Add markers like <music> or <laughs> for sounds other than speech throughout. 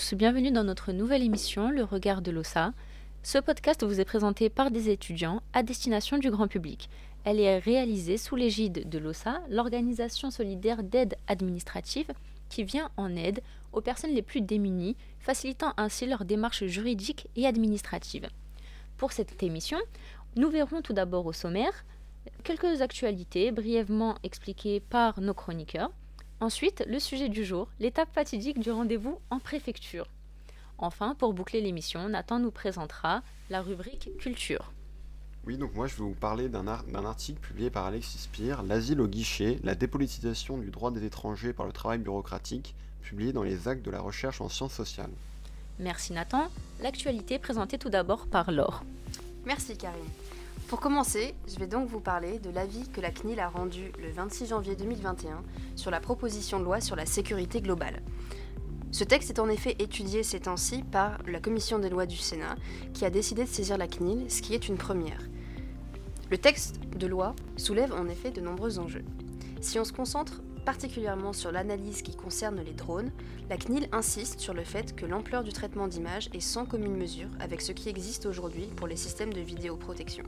tous, bienvenue dans notre nouvelle émission Le regard de l'OSA. Ce podcast vous est présenté par des étudiants à destination du grand public. Elle est réalisée sous l'égide de l'OSA, l'organisation solidaire d'aide administrative qui vient en aide aux personnes les plus démunies, facilitant ainsi leur démarche juridique et administrative. Pour cette émission, nous verrons tout d'abord au sommaire quelques actualités brièvement expliquées par nos chroniqueurs. Ensuite, le sujet du jour, l'étape fatidique du rendez-vous en préfecture. Enfin, pour boucler l'émission, Nathan nous présentera la rubrique Culture. Oui, donc moi je vais vous parler d'un article publié par Alexis Spire, L'asile au guichet, la dépolitisation du droit des étrangers par le travail bureaucratique, publié dans les actes de la recherche en sciences sociales. Merci Nathan. L'actualité présentée tout d'abord par Laure. Merci Karine. Pour commencer, je vais donc vous parler de l'avis que la CNIL a rendu le 26 janvier 2021 sur la proposition de loi sur la sécurité globale. Ce texte est en effet étudié ces temps-ci par la commission des lois du Sénat, qui a décidé de saisir la CNIL, ce qui est une première. Le texte de loi soulève en effet de nombreux enjeux. Si on se concentre particulièrement sur l'analyse qui concerne les drones, la CNIL insiste sur le fait que l'ampleur du traitement d'images est sans commune mesure avec ce qui existe aujourd'hui pour les systèmes de vidéoprotection.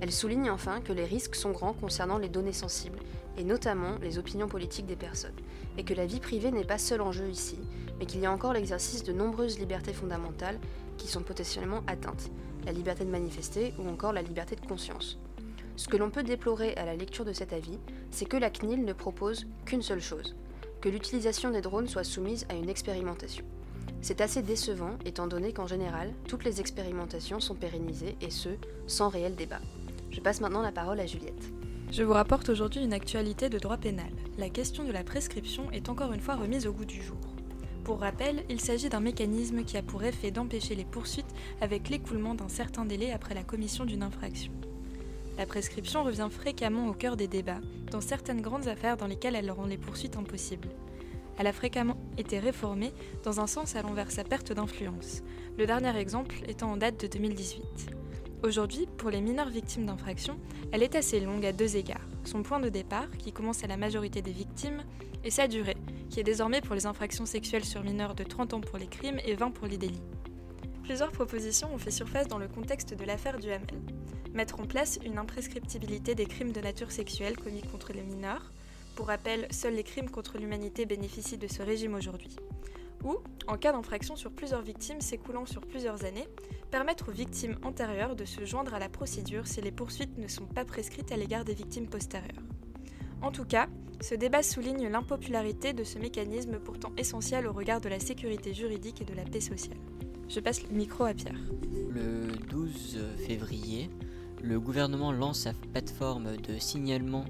Elle souligne enfin que les risques sont grands concernant les données sensibles, et notamment les opinions politiques des personnes, et que la vie privée n'est pas seul enjeu ici, mais qu'il y a encore l'exercice de nombreuses libertés fondamentales qui sont potentiellement atteintes, la liberté de manifester ou encore la liberté de conscience. Ce que l'on peut déplorer à la lecture de cet avis, c'est que la CNIL ne propose qu'une seule chose, que l'utilisation des drones soit soumise à une expérimentation. C'est assez décevant étant donné qu'en général, toutes les expérimentations sont pérennisées et ce, sans réel débat. Je passe maintenant la parole à Juliette. Je vous rapporte aujourd'hui une actualité de droit pénal. La question de la prescription est encore une fois remise au goût du jour. Pour rappel, il s'agit d'un mécanisme qui a pour effet d'empêcher les poursuites avec l'écoulement d'un certain délai après la commission d'une infraction. La prescription revient fréquemment au cœur des débats, dans certaines grandes affaires dans lesquelles elle rend les poursuites impossibles. Elle a fréquemment été réformée dans un sens allant vers sa perte d'influence, le dernier exemple étant en date de 2018. Aujourd'hui, pour les mineurs victimes d'infractions, elle est assez longue à deux égards. Son point de départ, qui commence à la majorité des victimes, et sa durée, qui est désormais pour les infractions sexuelles sur mineurs de 30 ans pour les crimes et 20 pour les délits. Plusieurs propositions ont fait surface dans le contexte de l'affaire du Hamel. Mettre en place une imprescriptibilité des crimes de nature sexuelle commis contre les mineurs. Pour rappel, seuls les crimes contre l'humanité bénéficient de ce régime aujourd'hui ou, en cas d'infraction sur plusieurs victimes s'écoulant sur plusieurs années, permettre aux victimes antérieures de se joindre à la procédure si les poursuites ne sont pas prescrites à l'égard des victimes postérieures. En tout cas, ce débat souligne l'impopularité de ce mécanisme pourtant essentiel au regard de la sécurité juridique et de la paix sociale. Je passe le micro à Pierre. Le 12 février, le gouvernement lance sa plateforme de signalement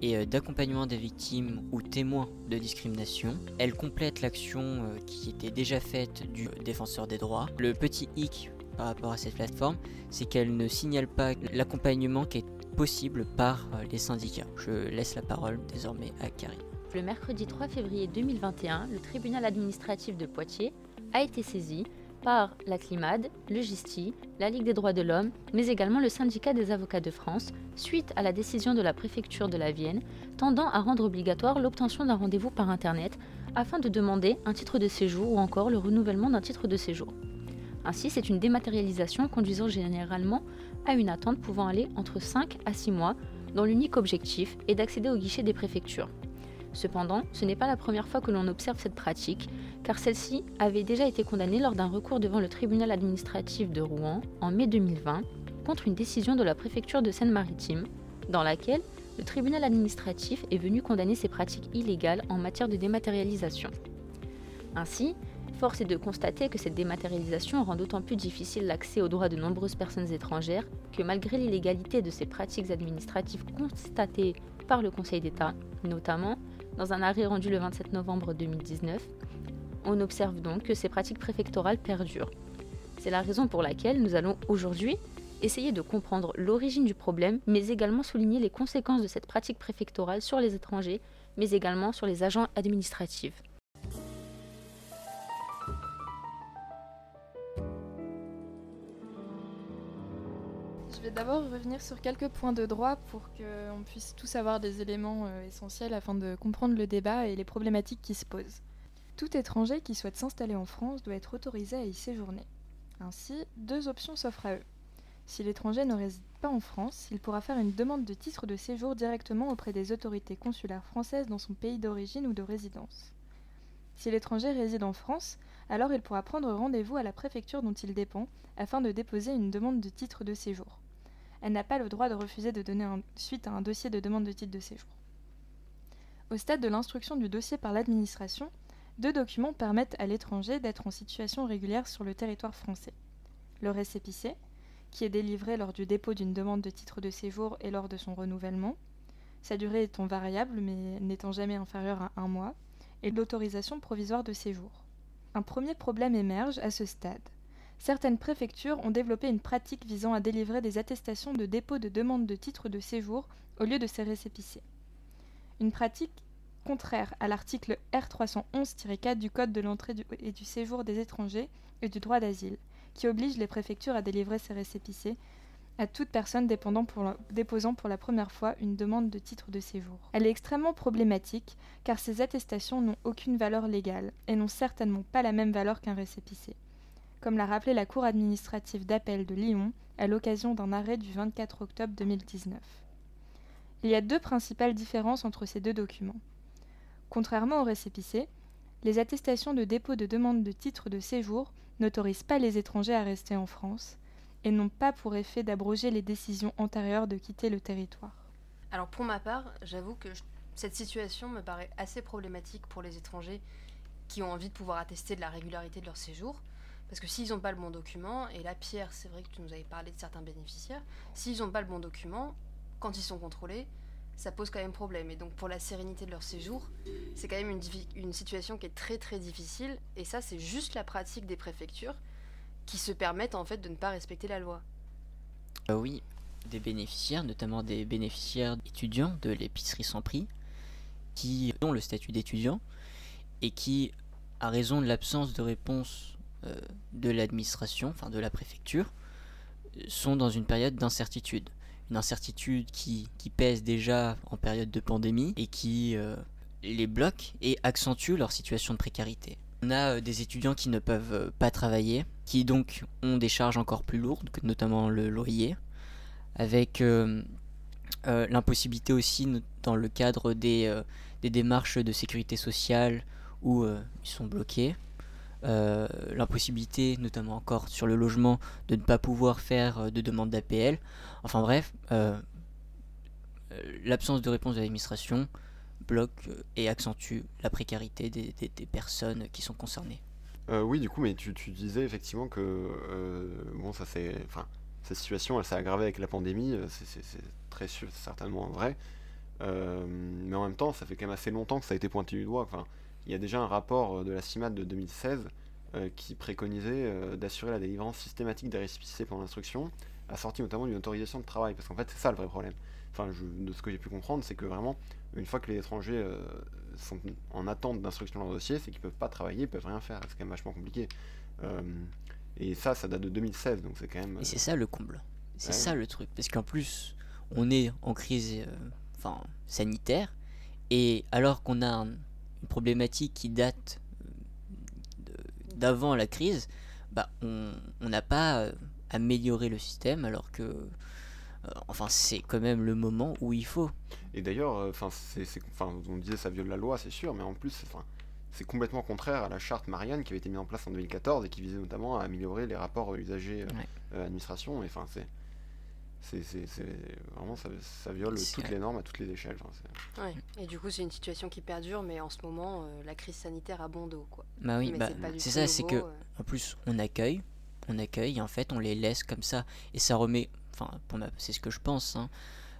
et euh, d'accompagnement des victimes ou témoins de discrimination. Elle complète l'action euh, qui était déjà faite du défenseur des droits. Le petit hic par rapport à cette plateforme, c'est qu'elle ne signale pas l'accompagnement qui est possible par euh, les syndicats. Je laisse la parole désormais à Karine. Le mercredi 3 février 2021, le tribunal administratif de Poitiers a été saisi par la CLIMAD, le GISTI, la Ligue des droits de l'homme, mais également le syndicat des avocats de France, suite à la décision de la préfecture de la Vienne tendant à rendre obligatoire l'obtention d'un rendez-vous par Internet afin de demander un titre de séjour ou encore le renouvellement d'un titre de séjour. Ainsi, c'est une dématérialisation conduisant généralement à une attente pouvant aller entre 5 à 6 mois, dont l'unique objectif est d'accéder au guichet des préfectures. Cependant, ce n'est pas la première fois que l'on observe cette pratique, car celle-ci avait déjà été condamnée lors d'un recours devant le tribunal administratif de Rouen en mai 2020 contre une décision de la préfecture de Seine-Maritime, dans laquelle le tribunal administratif est venu condamner ces pratiques illégales en matière de dématérialisation. Ainsi, force est de constater que cette dématérialisation rend d'autant plus difficile l'accès aux droits de nombreuses personnes étrangères que malgré l'illégalité de ces pratiques administratives constatées par le Conseil d'État, notamment dans un arrêt rendu le 27 novembre 2019, on observe donc que ces pratiques préfectorales perdurent. C'est la raison pour laquelle nous allons aujourd'hui essayer de comprendre l'origine du problème, mais également souligner les conséquences de cette pratique préfectorale sur les étrangers, mais également sur les agents administratifs. Vais d'abord revenir sur quelques points de droit pour qu'on puisse tous avoir des éléments euh, essentiels afin de comprendre le débat et les problématiques qui se posent. Tout étranger qui souhaite s'installer en France doit être autorisé à y séjourner. Ainsi, deux options s'offrent à eux. Si l'étranger ne réside pas en France, il pourra faire une demande de titre de séjour directement auprès des autorités consulaires françaises dans son pays d'origine ou de résidence. Si l'étranger réside en France, alors il pourra prendre rendez-vous à la préfecture dont il dépend afin de déposer une demande de titre de séjour. Elle n'a pas le droit de refuser de donner suite à un dossier de demande de titre de séjour. Au stade de l'instruction du dossier par l'administration, deux documents permettent à l'étranger d'être en situation régulière sur le territoire français. Le récépissé, qui est délivré lors du dépôt d'une demande de titre de séjour et lors de son renouvellement, sa durée étant variable mais n'étant jamais inférieure à un mois, et l'autorisation provisoire de séjour. Un premier problème émerge à ce stade. Certaines préfectures ont développé une pratique visant à délivrer des attestations de dépôt de demande de titre de séjour au lieu de ces récépissés. Une pratique contraire à l'article R311-4 du Code de l'entrée et du séjour des étrangers et du droit d'asile, qui oblige les préfectures à délivrer ces récépissés à toute personne déposant pour la première fois une demande de titre de séjour. Elle est extrêmement problématique car ces attestations n'ont aucune valeur légale et n'ont certainement pas la même valeur qu'un récépissé. Comme l'a rappelé la Cour administrative d'appel de Lyon à l'occasion d'un arrêt du 24 octobre 2019. Il y a deux principales différences entre ces deux documents. Contrairement au récépissé, les attestations de dépôt de demande de titre de séjour n'autorisent pas les étrangers à rester en France et n'ont pas pour effet d'abroger les décisions antérieures de quitter le territoire. Alors pour ma part, j'avoue que cette situation me paraît assez problématique pour les étrangers qui ont envie de pouvoir attester de la régularité de leur séjour. Parce que s'ils n'ont pas le bon document, et là Pierre, c'est vrai que tu nous avais parlé de certains bénéficiaires, s'ils n'ont pas le bon document, quand ils sont contrôlés, ça pose quand même problème. Et donc pour la sérénité de leur séjour, c'est quand même une, situation qui est très très difficile. Et ça, c'est juste la pratique des préfectures qui se permettent en fait de ne pas respecter la loi. Euh, oui, des bénéficiaires, notamment des bénéficiaires étudiants de l'épicerie sans prix, qui ont le statut d'étudiant et qui, à raison de l'absence de réponse de l'administration, enfin de la préfecture, sont dans une période d'incertitude. Une incertitude qui, pèse déjà en période de pandémie et qui euh, les bloque et accentue leur situation de précarité. On a euh, des étudiants qui ne peuvent euh, pas travailler, qui donc ont des charges encore plus lourdes, notamment le loyer, avec euh, l'impossibilité aussi dans le cadre des, démarches de sécurité sociale où ils sont bloqués. L'impossibilité, notamment encore sur le logement, de ne pas pouvoir faire de demande d'APL. Enfin bref, l'absence de réponse de l'administration, bloque euh, et accentue la précarité des, personnes qui sont concernées. Euh, oui, du coup, mais tu, disais effectivement que euh, bon, ça c'est, enfin, cette situation, elle s'est aggravée avec la pandémie, c'est très sûr, certainement vrai. mais en même temps, ça fait quand même assez longtemps que ça a été pointé du doigt. Il y a déjà un rapport de la CIMAD de 2016 qui préconisait d'assurer la délivrance systématique des récépissés pendant l'instruction, assortie notamment d'une autorisation de travail, parce qu'en fait, c'est ça le vrai problème. Enfin, de ce que j'ai pu comprendre, c'est que vraiment, une fois que les étrangers euh, sont en attente d'instruction de leur dossier, c'est qu'ils peuvent pas travailler, ils peuvent rien faire. C'est quand même vachement compliqué. Euh, et ça, ça date de 2016, donc c'est quand même. Et c'est ça le comble. C'est ça le truc, parce qu'en plus, on est en crise, euh, enfin sanitaire, et alors qu'on a une problématique qui date d'avant la crise, bah on n'a pas amélioré le système, alors que enfin c'est quand même le moment où il faut. Et d'ailleurs, euh, enfin, on disait ça viole la loi, c'est sûr, mais en plus, c'est complètement contraire à la charte Marianne qui avait été mise en place en 2014 et qui visait notamment à améliorer les rapports usagers-administration. Euh, enfin, c'est, c'est, vraiment ça, ça viole toutes les normes à toutes les échelles. ouais. Et du coup, c'est une situation qui perdure, mais en ce moment, euh, la crise sanitaire a bon dos, quoi. Bah oui, bah, c'est, ça, c'est que en plus, on accueille, on accueille, et en fait, on les laisse comme ça, et ça remet, enfin, c'est ce que je pense. Hein,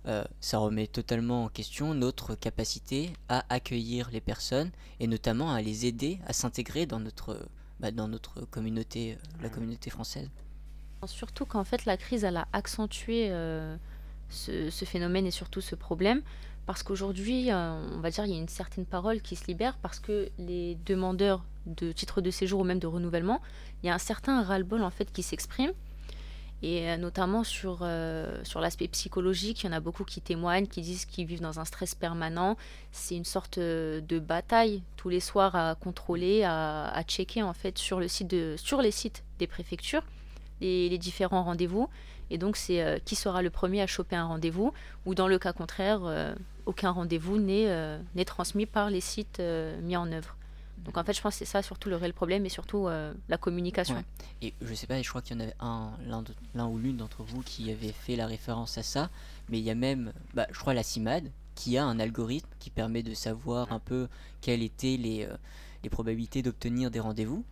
euh, ça remet totalement en question notre capacité à accueillir les personnes et notamment à les aider à s'intégrer dans notre, bah, dans notre communauté, euh, la communauté française. Surtout qu'en fait la crise a accentué euh, ce, phénomène et surtout ce problème. Parce qu'aujourd'hui on va dire il y a une certaine parole qui se libère parce que les demandeurs de titres de séjour ou même de renouvellement il y a un certain ras-le-bol en fait qui s'exprime. Et notamment sur, sur l'aspect psychologique, il y en a beaucoup qui témoignent, qui disent qu'ils vivent dans un stress permanent. C'est une sorte de bataille tous les soirs à contrôler, à, à checker en fait sur, le site de, sur les sites des préfectures les, différents rendez-vous. Et donc, c'est qui sera le premier à choper un rendez-vous, ou dans le cas contraire, aucun rendez-vous n'est transmis par les sites mis en œuvre. Donc en fait, je pense que c'est ça surtout le réel problème et surtout euh, la communication. Et je sais pas, je crois qu'il y en avait un, l'un ou l'une d'entre vous qui avait fait la référence à ça, mais il y a même, bah, je crois, la CIMAD qui a un algorithme qui permet de savoir un peu quelles étaient les, euh, les probabilités d'obtenir des rendez-vous.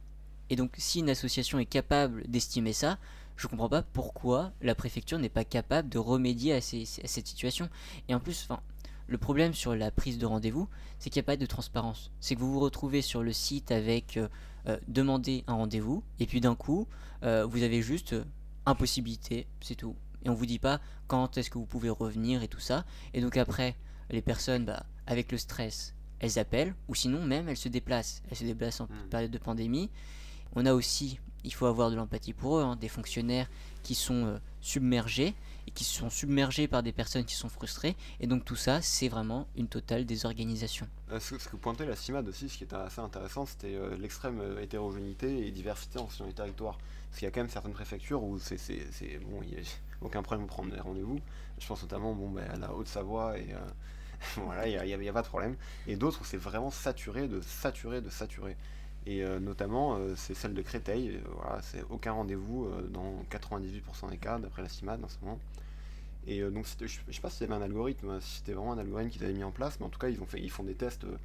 Et donc, si une association est capable d'estimer ça, je comprends pas pourquoi la préfecture n'est pas capable de remédier à, ces, à cette situation. Et en plus, enfin, le problème sur la prise de rendez-vous, c'est qu'il n'y a pas de transparence. C'est que vous vous retrouvez sur le site avec euh, euh, demander un rendez-vous, et puis d'un coup, euh, vous avez juste impossibilité, c'est tout. Et on vous dit pas quand est-ce que vous pouvez revenir et tout ça. Et donc après, les personnes, bah, avec le stress, elles appellent, ou sinon même elles se déplacent. Elles se déplacent en hmm. période de pandémie. On a aussi, il faut avoir de l'empathie pour eux, hein, des fonctionnaires qui sont submergés et qui sont submergés par des personnes qui sont frustrées. Et donc tout ça, c'est vraiment une totale désorganisation. Euh, ce, que pointait la CIMAD aussi, ce qui était assez intéressant, c'était euh, l'extrême euh, hétérogénéité et diversité en fonction des territoires. Parce qu'il y a quand même certaines préfectures où c'est bon, il n'y a <laughs> aucun problème pour prendre des rendez-vous. Je pense notamment bon, ben, à la Haute-Savoie et <laughs> voilà, il n'y a, pas de problème. Et d'autres où c'est vraiment saturé de saturé de saturé. Et notamment, c'est celle de Créteil. voilà, c'est aucun rendez-vous dans 98% des cas, d'après la CIMAD en ce moment. Et euh, donc, je, sais pas si c'était un algorithme, hein, si c'était vraiment un algorithme qu'ils avaient mis en place, mais en tout cas, ils, ont fait, ils font des tests euh,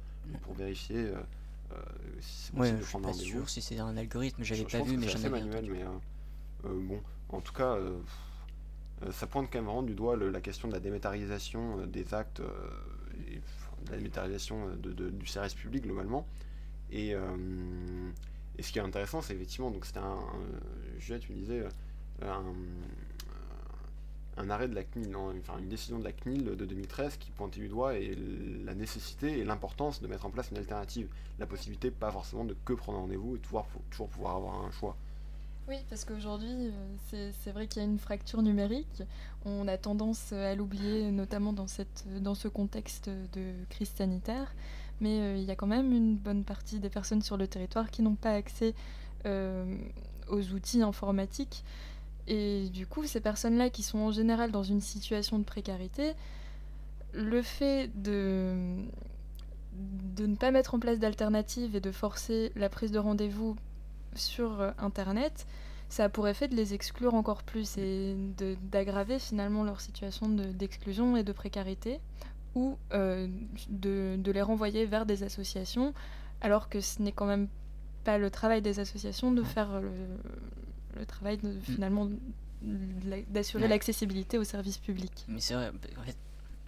pour vérifier euh, si c'est possible de prendre un Je suis pas sûr si c'est un algorithme, j'avais pas vu, mais j'en manuel, mais bon, en tout cas, ça pointe quand même vraiment du doigt la question de la démétarisation des actes, et, de la démétarisation de, du service public globalement. Et, et, ce qui est intéressant, c'est effectivement, donc c'était un, un, tu me disais, un, un arrêt de la CNIL, enfin une décision de la CNIL de 2013 qui pointait du doigt et la nécessité et l'importance de mettre en place une alternative, la possibilité pas forcément de que prendre rendez-vous et toujours, pouvoir avoir un choix. Oui, parce qu'aujourd'hui, euh, c'est vrai qu'il y a une fracture numérique. On a tendance à l'oublier, notamment dans ce contexte de crise sanitaire. Mais euh, il y a quand même une bonne partie des personnes sur le territoire qui n'ont pas accès euh, aux outils informatiques. Et du coup, ces personnes-là qui sont en général dans une situation de précarité, le fait de, ne pas mettre en place d'alternatives et de forcer la prise de rendez-vous sur euh, Internet, ça a pour effet de les exclure encore plus et d'aggraver finalement leur situation d'exclusion et de précarité, ou euh, de, de, les renvoyer vers des associations, alors que ce n'est quand même pas le travail des associations de faire le, le travail de, mm. finalement d'assurer l'accessibilité aux services publics. Mais c'est vrai, en fait,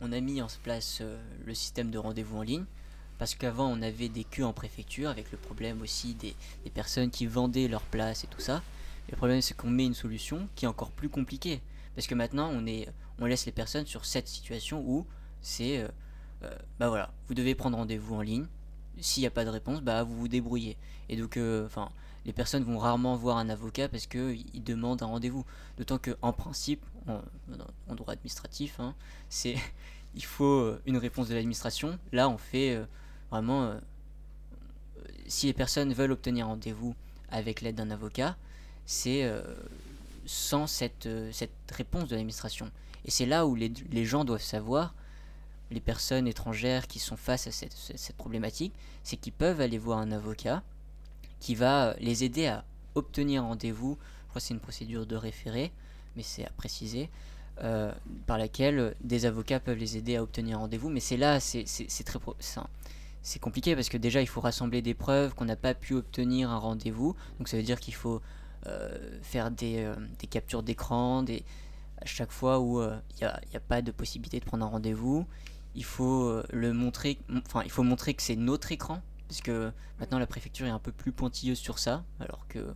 on a mis en place euh, le système de rendez-vous en ligne parce qu'avant on avait des queues en préfecture avec le problème aussi des, des personnes qui vendaient leur place et tout ça. le problème c'est qu'on met une solution qui est encore plus compliquée parce que maintenant on, est, on laisse les personnes sur cette situation où c'est euh, euh, bah voilà, vous devez prendre rendez-vous en ligne. S'il n'y a pas de réponse, bah vous vous débrouillez. Et donc, enfin, les personnes vont rarement voir un avocat parce qu'ils demandent un rendez-vous. D'autant qu'en principe, en, droit administratif, hein, c'est <laughs> il faut euh, une réponse de l'administration. Là, on fait euh, vraiment. Euh, si les personnes veulent obtenir rendez-vous avec l'aide d'un avocat, c'est sans cette, cette réponse de l'administration. Et c'est là où les, les, gens doivent savoir, les personnes étrangères qui sont face à cette, problématique, c'est qu'ils peuvent aller voir un avocat qui va les aider à obtenir rendez-vous. Je crois que c'est une procédure de référé, mais c'est à préciser. Euh, par laquelle des avocats peuvent les aider à obtenir rendez-vous. Mais c'est là, c'est très c'est compliqué parce que déjà il faut rassembler des preuves qu'on n'a pas pu obtenir un rendez-vous. Donc ça veut dire qu'il faut euh, faire des, euh, des captures d'écran, à chaque fois où il n'y a, a, pas de possibilité de prendre un rendez-vous. Il faut le montrer, enfin il faut montrer que c'est notre écran parce que maintenant la préfecture est un peu plus pointilleuse sur ça, alors que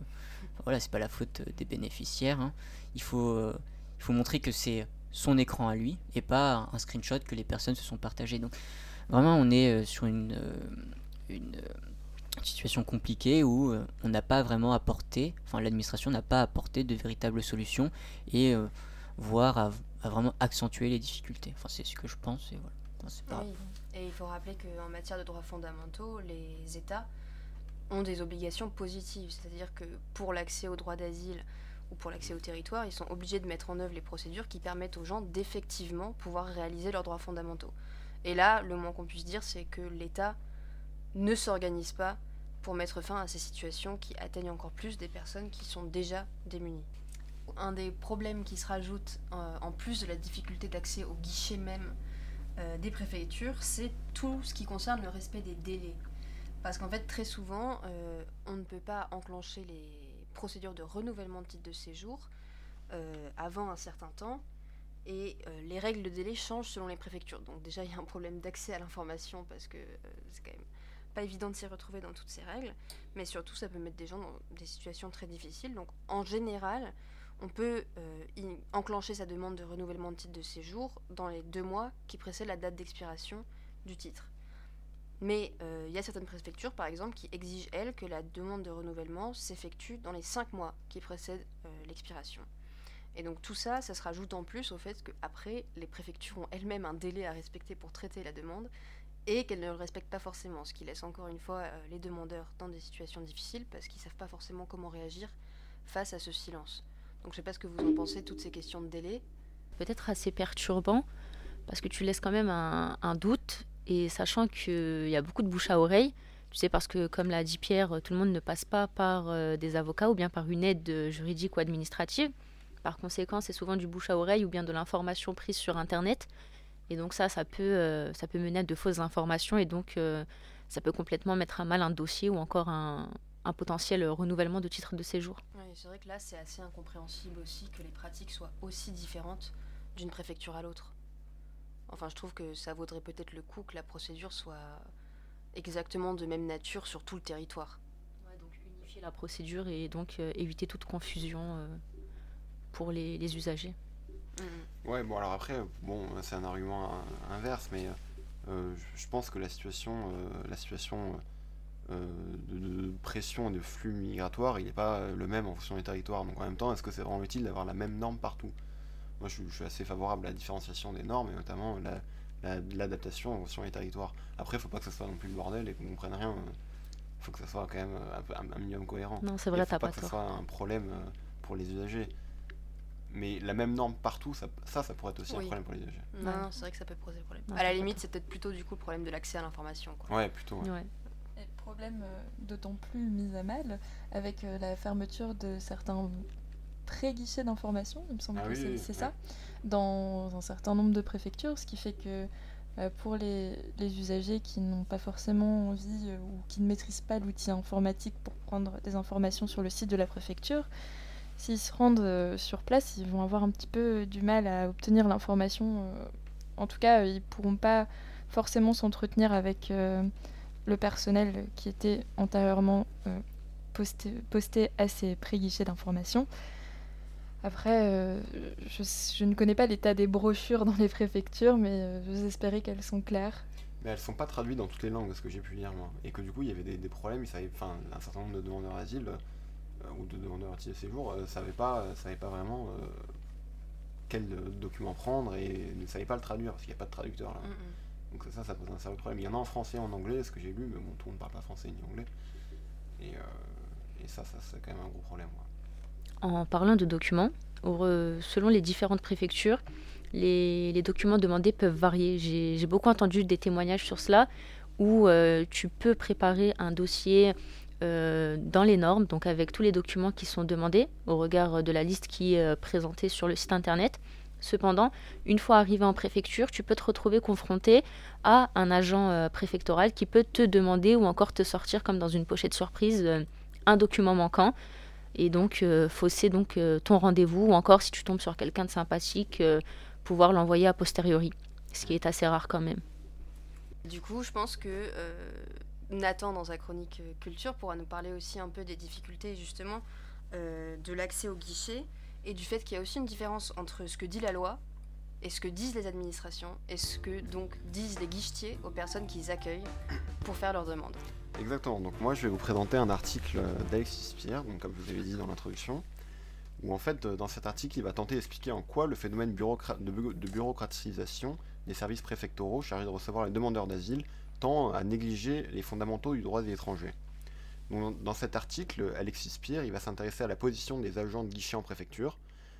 voilà, c'est pas la faute des bénéficiaires. Hein. Il, faut, euh, il faut montrer que c'est son écran à lui et pas un screenshot que les personnes se sont partagées. Donc vraiment, on est euh, sur une, euh, une situation compliquée où on n'a pas vraiment apporté, enfin l'administration n'a pas apporté de véritables solutions et voire à, vraiment accentuer les difficultés. Enfin c'est ce que je pense et voilà. Et il faut rappeler qu'en matière de droits fondamentaux, les États ont des obligations positives, c'est-à-dire que pour l'accès au droit d'asile ou pour l'accès au territoire, ils sont obligés de mettre en œuvre les procédures qui permettent aux gens d'effectivement pouvoir réaliser leurs droits fondamentaux. Et là, le moins qu'on puisse dire, c'est que l'État ne s'organise pas pour mettre fin à ces situations qui atteignent encore plus des personnes qui sont déjà démunies. Un des problèmes qui se rajoute, euh, en plus de la difficulté d'accès au guichet même euh, des préfectures, c'est tout ce qui concerne le respect des délais. Parce qu'en fait, très souvent, euh, on ne peut pas enclencher les procédures de renouvellement de titre de séjour avant un certain temps et les règles de délai changent selon les préfectures. Donc déjà, il y a un problème d'accès à l'information parce que c'est quand même pas évident de s'y retrouver dans toutes ces règles, mais surtout ça peut mettre des gens dans des situations très difficiles. Donc en général, on peut euh, enclencher sa demande de renouvellement de titre de séjour dans les deux mois qui précèdent la date d'expiration du titre. Mais euh, il y a certaines préfectures, par exemple, qui exigent, elles, que la demande de renouvellement s'effectue dans les cinq mois qui précèdent euh, l'expiration. Et donc tout ça, ça se rajoute en plus au fait qu'après, les préfectures ont elles-mêmes un délai à respecter pour traiter la demande, et qu'elles ne le respectent pas forcément, ce qui laisse encore une fois les demandeurs dans des situations difficiles parce qu'ils ne savent pas forcément comment réagir face à ce silence. Donc je ne sais pas ce que vous en pensez, toutes ces questions de délai. Peut-être assez perturbant parce que tu laisses quand même un, doute et sachant qu'il y a beaucoup de bouche à oreille, tu sais, parce que comme l'a dit Pierre, tout le monde ne passe pas par euh, des avocats ou bien par une aide juridique ou administrative. Par conséquent, c'est souvent du bouche à oreille ou bien de l'information prise sur Internet. Et donc ça, ça peut, euh, ça peut mener à de fausses informations et donc euh, ça peut complètement mettre à mal un dossier ou encore un, un potentiel renouvellement de titre de séjour. Oui, c'est vrai que là, c'est assez incompréhensible aussi que les pratiques soient aussi différentes d'une préfecture à l'autre. Enfin, je trouve que ça vaudrait peut-être le coup que la procédure soit exactement de même nature sur tout le territoire. Ouais, donc unifier la procédure et donc euh, éviter toute confusion pour les, les usagers. Mm. Ouais, bon, alors après, bon, c'est un argument inverse, mais euh, je pense que la situation, euh, la situation euh, de, pression et de flux migratoire, il n'est pas le même en fonction des territoires. Donc en même temps, est-ce que c'est vraiment utile d'avoir la même norme partout? Moi, je, suis assez favorable à la différenciation des normes et notamment l'adaptation en fonction des territoires. Après, il faut pas que ce soit non plus le bordel et qu'on ne comprenne rien. Il faut que ça soit quand même un, minimum cohérent. Non, c'est vrai, t'as pas, pas que ce soit un problème pour les usagers mais la même norme partout, ça, ça, pourrait être aussi un problème pour les usagers. Non, c'est vrai que ça peut poser problème. à la limite, c'est peut-être plutôt du coup le problème de l'accès à l'information. Ouais, plutôt. Ouais. Problème euh, d'autant plus mis à mal avec euh, la fermeture de certains pré-guichets d'information, il me semble ah que c'est ça, dans un certain nombre de préfectures, ce qui fait que euh, pour les, les, usagers qui n'ont pas forcément envie ou qui ne maîtrisent pas l'outil informatique pour prendre des informations sur le site de la préfecture, s'ils se rendent sur place, ils vont avoir un petit peu du mal à obtenir l'information. En tout cas, ils pourront pas forcément s'entretenir avec euh, le personnel qui était antérieurement posté, posté, à ces pré-guichets d'information. Après, je, ne connais pas l'état des brochures dans les préfectures, mais j'espérais espérer qu'elles sont claires. Mais elles sont pas traduites dans toutes les langues, ce que j'ai pu lire moi. Et que du coup, il y avait des, des problèmes, enfin, un certain nombre de demandeurs d'asile euh, ou de demandeurs de séjour ne euh, savaient pas, euh, savaient pas vraiment quel document prendre et ne savaient pas le traduire parce qu'il n'y a pas de traducteur là. Donc ça, ça pose un sérieux problème. Il y en a en français et en anglais, ce que j'ai lu, mais bon, tout le monde ne parle pas français ni anglais. Et, ça, ça c'est quand même un gros problème. En parlant de documents, selon les différentes préfectures, les, documents demandés peuvent varier. J'ai beaucoup entendu des témoignages sur cela où tu peux préparer un dossier euh, dans les normes, donc avec tous les documents qui sont demandés au regard de la liste qui est euh, présentée sur le site internet. Cependant, une fois arrivé en préfecture, tu peux te retrouver confronté à un agent euh, préfectoral qui peut te demander ou encore te sortir comme dans une pochette surprise un document manquant et donc fausser donc ton rendez-vous ou encore si tu tombes sur quelqu'un de sympathique pouvoir l'envoyer a posteriori, ce qui est assez rare quand même. Du coup, je pense que Nathan, dans sa chronique euh, culture, pourra nous parler aussi un peu des difficultés justement euh, de l'accès au guichet et du fait qu'il y a aussi une différence entre ce que dit la loi et ce que disent les administrations et ce que donc disent les guichetiers aux personnes qu'ils accueillent pour faire leurs demandes. Exactement, donc moi je vais vous présenter un article d'Alexis Spire, donc comme je vous avais dit dans l'introduction, où en fait dans cet article il va tenter d'expliquer en quoi le phénomène de, bureaucratisation des services préfectoraux chargés de recevoir les demandeurs d'asile tend à négliger les fondamentaux du droit des étrangers. Dans cet article, Alexis Spire il va s'intéresser à la position des agents de guichet en préfecture.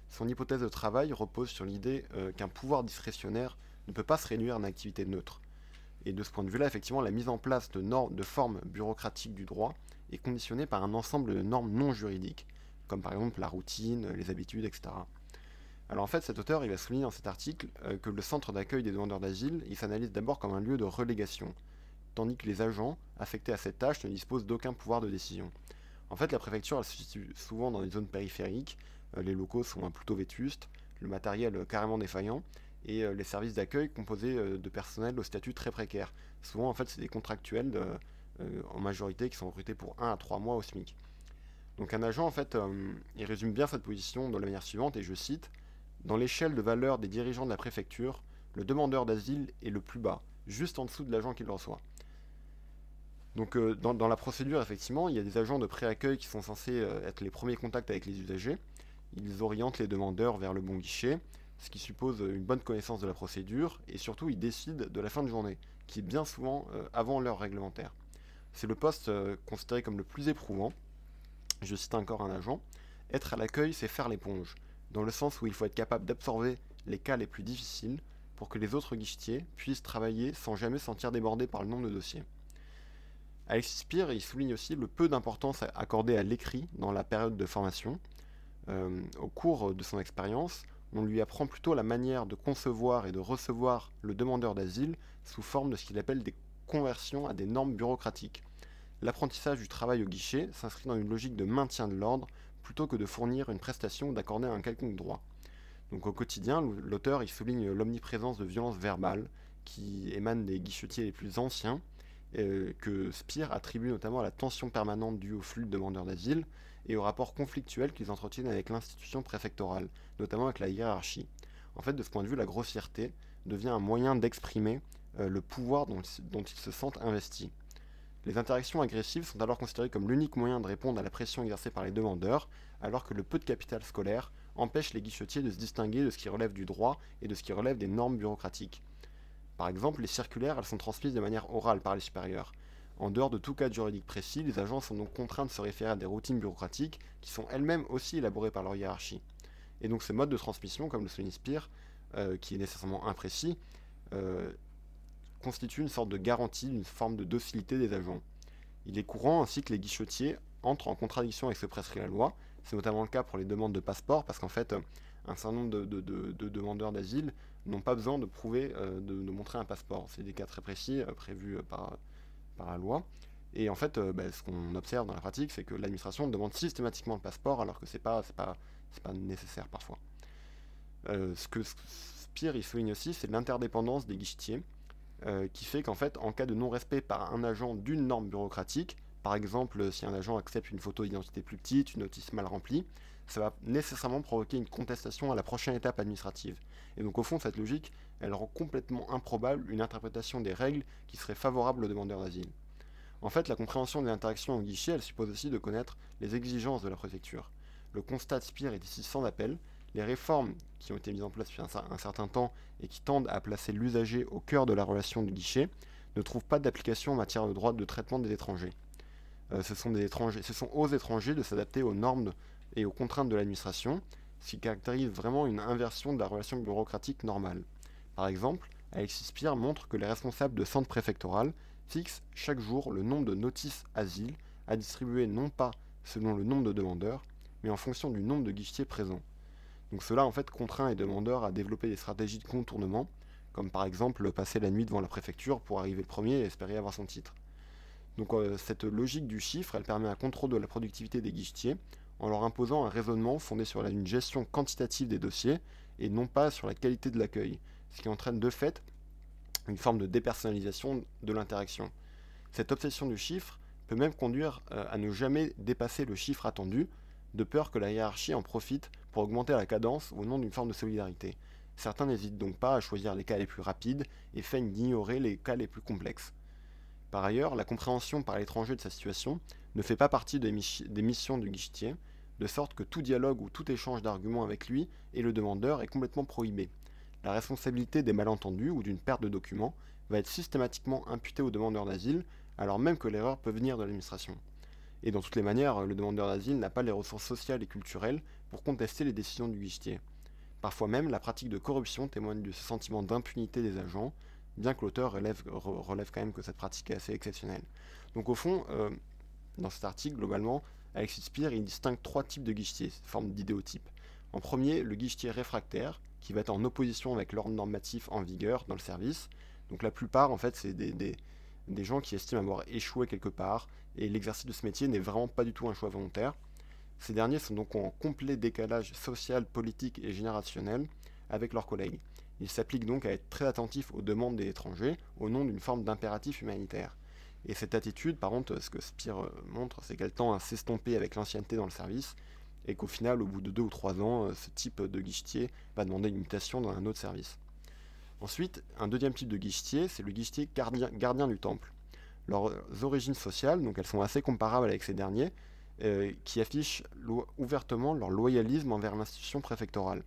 Son hypothèse de travail repose sur l'idée euh, qu'un pouvoir discrétionnaire ne peut pas se réduire à une activité neutre. Et de ce point de vue-là, effectivement, la mise en place de, normes, de formes bureaucratiques du droit est conditionnée par un ensemble de normes non juridiques, comme par exemple la routine, les habitudes, etc. Alors en fait, cet auteur, il va souligner dans cet article euh, que le centre d'accueil des demandeurs d'asile, il s'analyse d'abord comme un lieu de relégation, tandis que les agents affectés à cette tâche ne disposent d'aucun pouvoir de décision. En fait, la préfecture, se situe souvent dans des zones périphériques, euh, les locaux sont plutôt vétustes, le matériel euh, carrément défaillant, et les services d'accueil composés de personnel au statut très précaire. Souvent, en fait, c'est des contractuels en majorité qui sont recrutés pour 1 à 3 mois au SMIC. Donc un agent, en fait, euh, il résume bien cette position de la manière suivante, et je cite, Dans l'échelle de valeur des dirigeants de la préfecture, le demandeur d'asile est le plus bas, juste en dessous de l'agent qui le reçoit. Donc euh, dans, la procédure, effectivement, il y a des agents de préaccueil qui sont censés euh, être les premiers contacts avec les usagers. Ils orientent les demandeurs vers le bon guichet, ce qui suppose une bonne connaissance de la procédure, et surtout ils décident de la fin de journée, qui est bien souvent avant l'heure réglementaire. C'est le poste considéré comme le plus éprouvant, je cite encore un agent, être à l'accueil, c'est faire l'éponge, dans le sens où il faut être capable d'absorber les cas les plus difficiles pour que les autres guichetiers puissent travailler sans jamais sentir débordés par le nombre de dossiers. Alexis Spire, souligne aussi le peu d'importance accordée à l'écrit dans la période de formation. Euh, au cours de son expérience, on lui apprend plutôt la manière de concevoir et de recevoir le demandeur d'asile sous forme de ce qu'il appelle des conversions à des normes bureaucratiques, L'apprentissage du travail au guichet s'inscrit dans une logique de maintien de l'ordre plutôt que de fournir une prestation ou d'accorder un quelconque droit. Donc au quotidien, l'auteur il souligne l'omniprésence de violences verbales qui émanent des guichetiers les plus anciens, euh, que Spire attribue notamment à la tension permanente due au flux de demandeurs d'asile et au rapport conflictuel qu'ils entretiennent avec l'institution préfectorale, notamment avec la hiérarchie. En fait, de ce point de vue, la grossièreté devient un moyen d'exprimer euh, le pouvoir dont, dont ils se sentent investis. Les interactions agressives sont alors considérées comme l'unique moyen de répondre à la pression exercée par les demandeurs, alors que le peu de capital scolaire empêche les guichetiers de se distinguer de ce qui relève du droit et de ce qui relève des normes bureaucratiques. Par exemple, les circulaires, elles sont transmises de manière orale par les supérieurs. En dehors de tout cadre juridique précis, les agents sont donc contraints de se référer à des routines bureaucratiques qui sont elles-mêmes aussi élaborées par leur hiérarchie. Et donc ces modes de transmission, comme le souligne Spire, euh, qui est nécessairement imprécis, euh, constitue une sorte de garantie d'une forme de docilité des agents. Il est courant ainsi que les guichetiers entrent en contradiction avec ce que prescrit la loi. C'est notamment le cas pour les demandes de passeport, parce qu'en fait, un certain nombre de, demandeurs d'asile n'ont pas besoin de prouver, euh, de, montrer un passeport. C'est des cas très précis euh, prévus euh, par, la loi. Et en fait, bah, ce qu'on observe dans la pratique, c'est que l'administration demande systématiquement le passeport, alors que c'est pas, pas, pas nécessaire parfois. ce que Spire souligne aussi, c'est l'interdépendance des guichetiers. Qui fait qu'en fait, en cas de non-respect par un agent d'une norme bureaucratique, par exemple si un agent accepte une photo d'identité plus petite, une notice mal remplie, ça va nécessairement provoquer une contestation à la prochaine étape administrative. Et donc au fond, cette logique, elle rend complètement improbable une interprétation des règles qui serait favorable aux demandeurs d'asile. En fait, la compréhension des interactions au guichet, elle suppose aussi de connaître les exigences de la préfecture. Le constat de Spire est ici sans appel, les réformes qui ont été mises en place depuis un, certain temps et qui tendent à placer l'usager au cœur de la relation du guichet ne trouvent pas d'application en matière de droit de traitement des étrangers. Euh, ce, sont aux étrangers de s'adapter aux normes et aux contraintes de l'administration, ce qui caractérise vraiment une inversion de la relation bureaucratique normale. Par exemple, Alexis Spire montre que les responsables de centres préfectorales fixent chaque jour le nombre de notices asile à distribuer non pas selon le nombre de demandeurs, mais en fonction du nombre de guichetiers présents. Donc cela en fait contraint les demandeurs à développer des stratégies de contournement, comme par exemple passer la nuit devant la préfecture pour arriver premier et espérer avoir son titre. Euh, cette logique du chiffre, permet un contrôle de la productivité des guichetiers en leur imposant un raisonnement fondé sur une gestion quantitative des dossiers et non pas sur la qualité de l'accueil, ce qui entraîne de fait une forme de dépersonnalisation de l'interaction. Cette obsession du chiffre peut même conduire euh, à ne jamais dépasser le chiffre attendu, de peur que la hiérarchie en profite pour augmenter la cadence au nom d'une forme de solidarité. Certains n'hésitent donc pas à choisir les cas les plus rapides et feignent d'ignorer les cas les plus complexes. Par ailleurs, la compréhension par l'étranger de sa situation ne fait pas partie des, missions du guichetier, de sorte que tout dialogue ou tout échange d'arguments avec lui et le demandeur est complètement prohibé. La responsabilité des malentendus ou d'une perte de documents va être systématiquement imputée au demandeur d'asile, alors même que l'erreur peut venir de l'administration. Et dans toutes les manières, le demandeur d'asile n'a pas les ressources sociales et culturelles pour contester les décisions du guichetier. Parfois même, la pratique de corruption témoigne du sentiment d'impunité des agents, bien que l'auteur relève, quand même que cette pratique est assez exceptionnelle. Donc au fond, euh, dans cet article, globalement, Alexis Spear il distingue trois types de guichetiers, forme d'idéotype. En premier, le guichetier réfractaire, qui va être en opposition avec l'ordre normatif en vigueur dans le service. Donc la plupart, en fait, c'est des, des, gens qui estiment avoir échoué quelque part, et l'exercice de ce métier n'est vraiment pas du tout un choix volontaire. Ces derniers sont donc en complet décalage social, politique et générationnel avec leurs collègues. Ils s'appliquent donc à être très attentifs aux demandes des étrangers au nom d'une forme d'impératif humanitaire. Et cette attitude, par contre, ce que Spire euh, montre, c'est qu'elle tend à s'estomper avec l'ancienneté dans le service, et qu'au final, au bout de deux ou trois ans, euh, ce type de guichetier va demander une mutation dans un autre service. Ensuite, un deuxième type de guichetier, c'est le guichetier gardien, du temple. Leurs origines sociales, donc elles sont assez comparables avec ces derniers, euh, qui affichent ouvertement leur loyalisme envers l'institution préfectorale.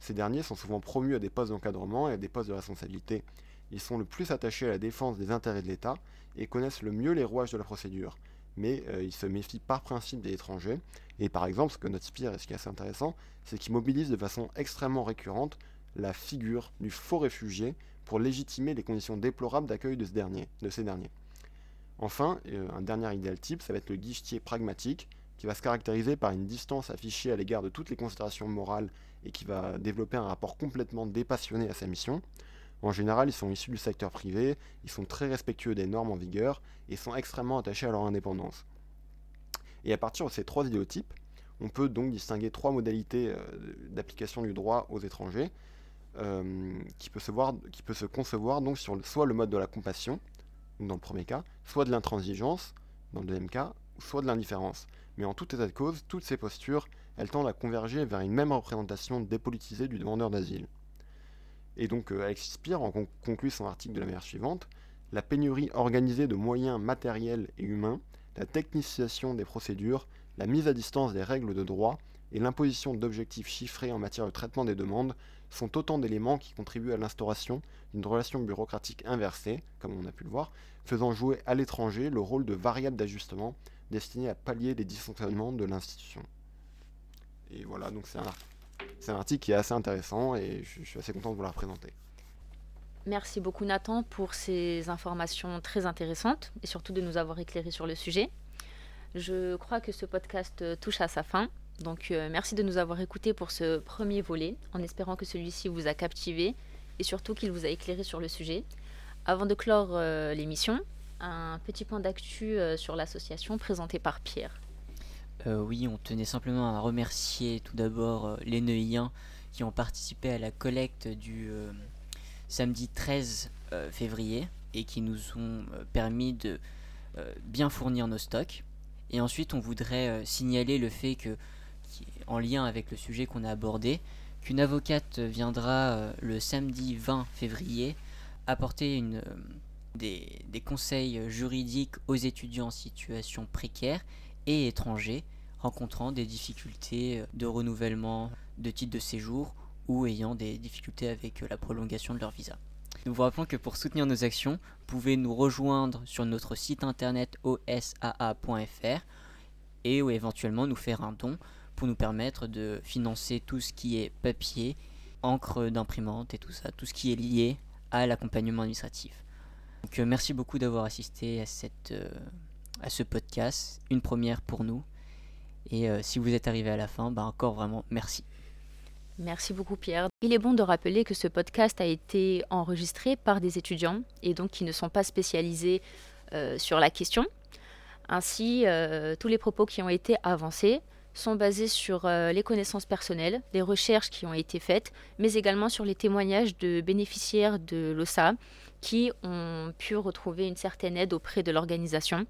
Ces derniers sont souvent promus à des postes d'encadrement et à des postes de responsabilité. Ils sont le plus attachés à la défense des intérêts de l'État et connaissent le mieux les rouages de la procédure. Mais euh, ils se méfient par principe des étrangers. Et par exemple, ce que note Spire et ce qui est assez intéressant, c'est qu'ils mobilisent de façon extrêmement récurrente la figure du faux réfugié pour légitimer les conditions déplorables d'accueil de, ces derniers. Enfin, euh, un dernier idéal type, ça va être le guichetier pragmatique, qui va se caractériser par une distance affichée à l'égard de toutes les considérations morales et qui va développer un rapport complètement dépassionné à sa mission. En général, ils sont issus du secteur privé, ils sont très respectueux des normes en vigueur et sont extrêmement attachés à leur indépendance. Et à partir de ces trois idéotypes, on peut donc distinguer trois modalités euh, d'application du droit aux étrangers, euh, qui, peut se concevoir donc sur soit le mode de la compassion, dans le premier cas, soit de l'intransigeance, dans le deuxième cas, soit de l'indifférence. Mais en tout état de cause, toutes ces postures, elles tendent à converger vers une même représentation dépolitisée du demandeur d'asile. Et donc euh, Alexis Spire en conclut son article de la manière suivante La pénurie organisée de moyens matériels et humains, la technicisation des procédures, la mise à distance des règles de droit et l'imposition d'objectifs chiffrés en matière de traitement des demandes sont autant d'éléments qui contribuent à l'instauration d'une relation bureaucratique inversée, comme on a pu le voir, faisant jouer à l'étranger le rôle de variable d'ajustement destiné à pallier les dysfonctionnements de l'institution. Et voilà, donc c'est un un article qui est assez intéressant et je, suis assez content de vous la présenter. Merci beaucoup Nathan pour ces informations très intéressantes et surtout de nous avoir éclairé sur le sujet. Je crois que ce podcast touche à sa fin. Donc euh, merci de nous avoir écoutés pour ce premier volet, en espérant que celui-ci vous a captivé et surtout qu'il vous a éclairé sur le sujet. Avant de clore euh, l'émission, un petit point d'actu euh, sur l'association présenté par Pierre. Euh, oui, on tenait simplement à remercier tout d'abord euh, les Neuilliens qui ont participé à la collecte du samedi 13 février et qui nous ont permis de bien fournir nos stocks. Et ensuite, on voudrait signaler le fait que, en lien avec le sujet qu'on a abordé, qu'une avocate viendra le samedi 20 février apporter une, des, conseils juridiques aux étudiants en situation précaire et étrangers rencontrant des difficultés de renouvellement de titre de séjour ou ayant des difficultés avec la prolongation de leur visa. Nous vous rappelons que pour soutenir nos actions, vous pouvez nous rejoindre sur notre site internet osaa.fr et ou éventuellement nous faire un don pour nous permettre de financer tout ce qui est papier, encre d'imprimante et tout ça, tout ce qui est lié à l'accompagnement administratif. Euh, merci beaucoup d'avoir assisté à cette euh, à ce podcast, une première pour nous. Et euh, si vous êtes arrivé à la fin, bah encore vraiment merci. Merci beaucoup Pierre. Il est bon de rappeler que ce podcast a été enregistré par des étudiants et donc qui ne sont pas spécialisés sur la question. Ainsi, tous les propos qui ont été avancés sont basés sur les connaissances personnelles, les recherches qui ont été faites, mais également sur les témoignages de bénéficiaires de l'OSA qui ont pu retrouver une certaine aide auprès de l'organisation.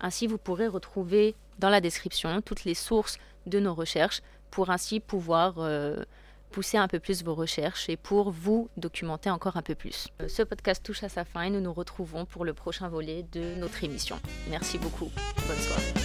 Ainsi, vous pourrez retrouver dans la description toutes les sources de nos recherches pour ainsi pouvoir euh, pousser un peu plus vos recherches et pour vous documenter encore un peu plus. Euh, ce podcast touche à sa fin et nous nous retrouvons pour le prochain volet de notre émission. Merci beaucoup. Bonne soirée.